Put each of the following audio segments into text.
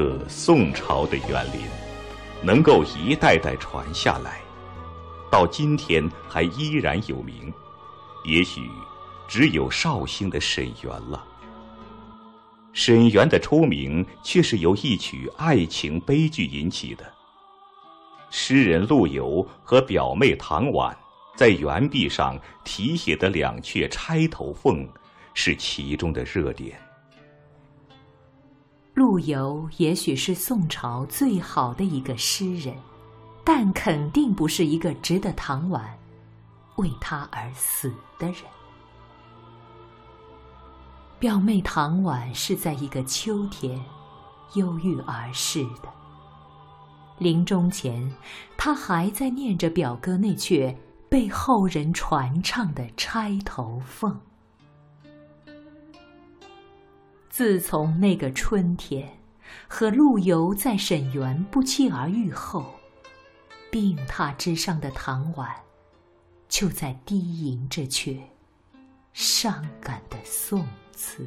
这宋朝的园林，能够一代代传下来，到今天还依然有名，也许只有绍兴的沈园了。沈园的出名却是由一曲爱情悲剧引起的。诗人陆游和表妹唐婉在园壁上题写的两阙《钗头凤》，是其中的热点。陆游也许是宋朝最好的一个诗人，但肯定不是一个值得唐婉为他而死的人。表妹唐婉是在一个秋天忧郁而逝的。临终前，她还在念着表哥那阙被后人传唱的《钗头凤》。自从那个春天，和陆游在沈园不期而遇后，病榻之上的唐婉，就在低吟着阙伤感的宋。词，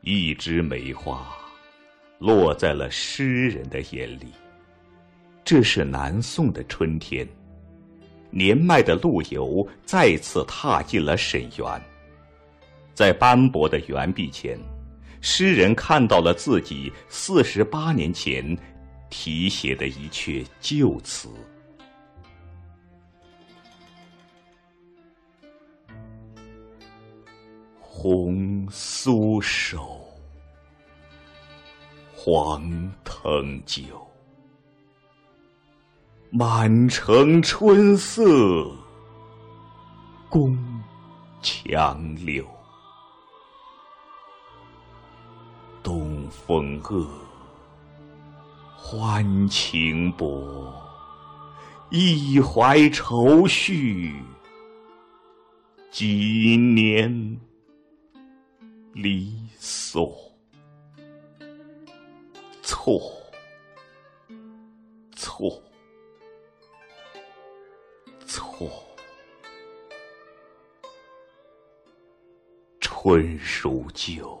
一枝梅花，落在了诗人的眼里。这是南宋的春天，年迈的陆游再次踏进了沈园，在斑驳的园壁前，诗人看到了自己四十八年前题写的一阙旧词。红酥手，黄藤酒，满城春色宫墙柳。东风恶，欢情薄，一怀愁绪，几年。离索，错，错，错。春如旧，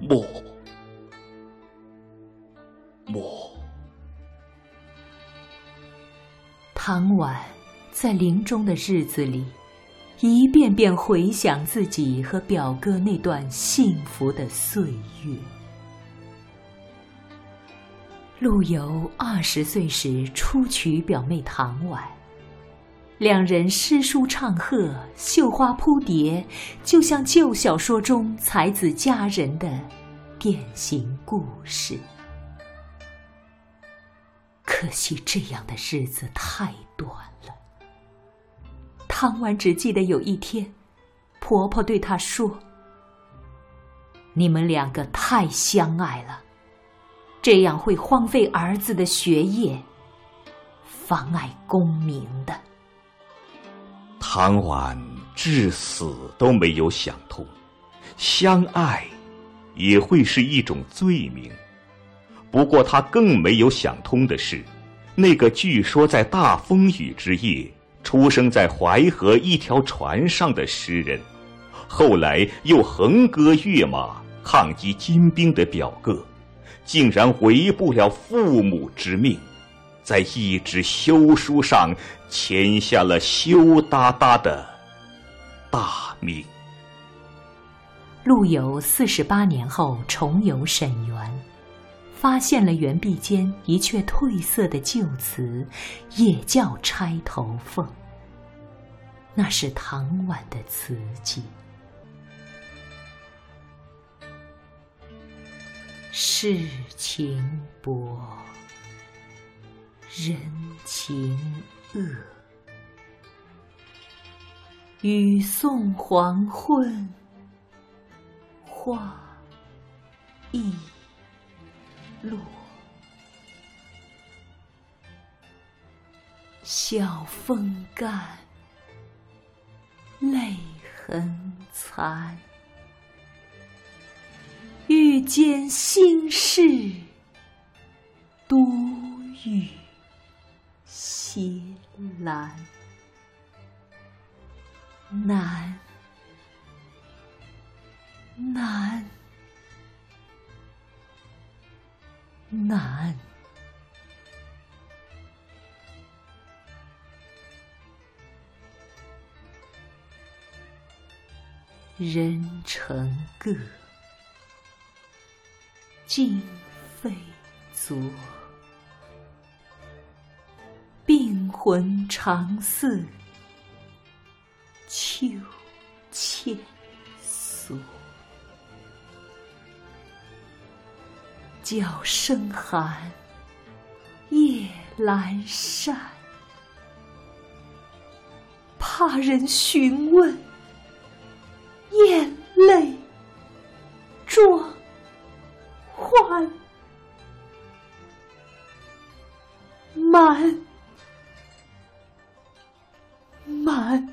莫，莫。唐婉在临终的日子里。一遍遍回想自己和表哥那段幸福的岁月。陆游二十岁时初娶表妹唐婉，两人诗书唱和，绣花扑蝶，就像旧小说中才子佳人的典型故事。可惜这样的日子太短了。汤婉只记得有一天，婆婆对她说：“你们两个太相爱了，这样会荒废儿子的学业，妨碍功名的。”唐婉至死都没有想通，相爱也会是一种罪名。不过，他更没有想通的是，那个据说在大风雨之夜。出生在淮河一条船上的诗人，后来又横戈跃马抗击金兵的表哥，竟然违不了父母之命，在一纸休书上签下了羞答答的大名。陆游四十八年后重游沈园，发现了园壁间一阙褪色的旧词，也叫《钗头凤》。那是唐婉的词迹。世情薄，人情恶，雨送黄昏，花易落。晓风干，泪痕残。欲笺心事，独语斜阑。难，难，难。人成各，今非昨。魂常似秋千索。角声寒，夜阑珊，怕人询问。眼泪装欢，满满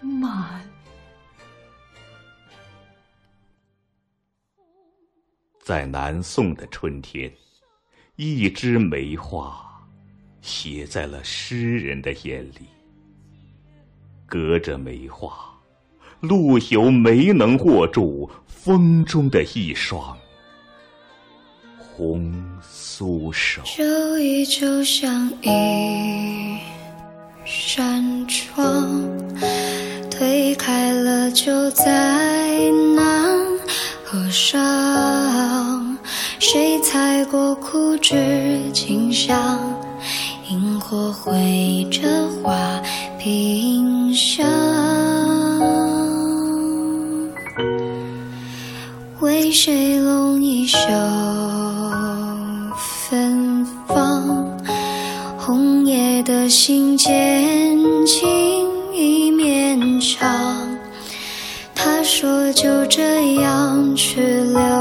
满。在南宋的春天，一枝梅花，写在了诗人的眼里。隔着梅花，陆游没能握住风中的一双红酥手。这依旧像一扇窗，推开了就再难合上。谁踩过枯枝清香？萤火绘着花屏香，为谁拢一袖就这样去留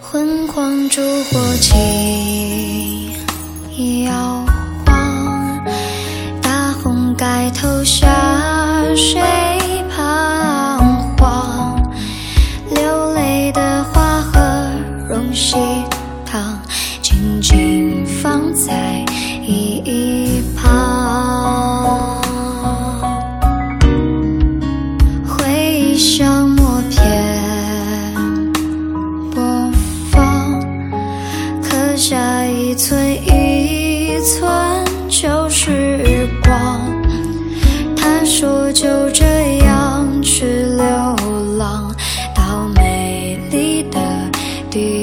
昏黄烛火轻摇晃，大红盖头下谁 empty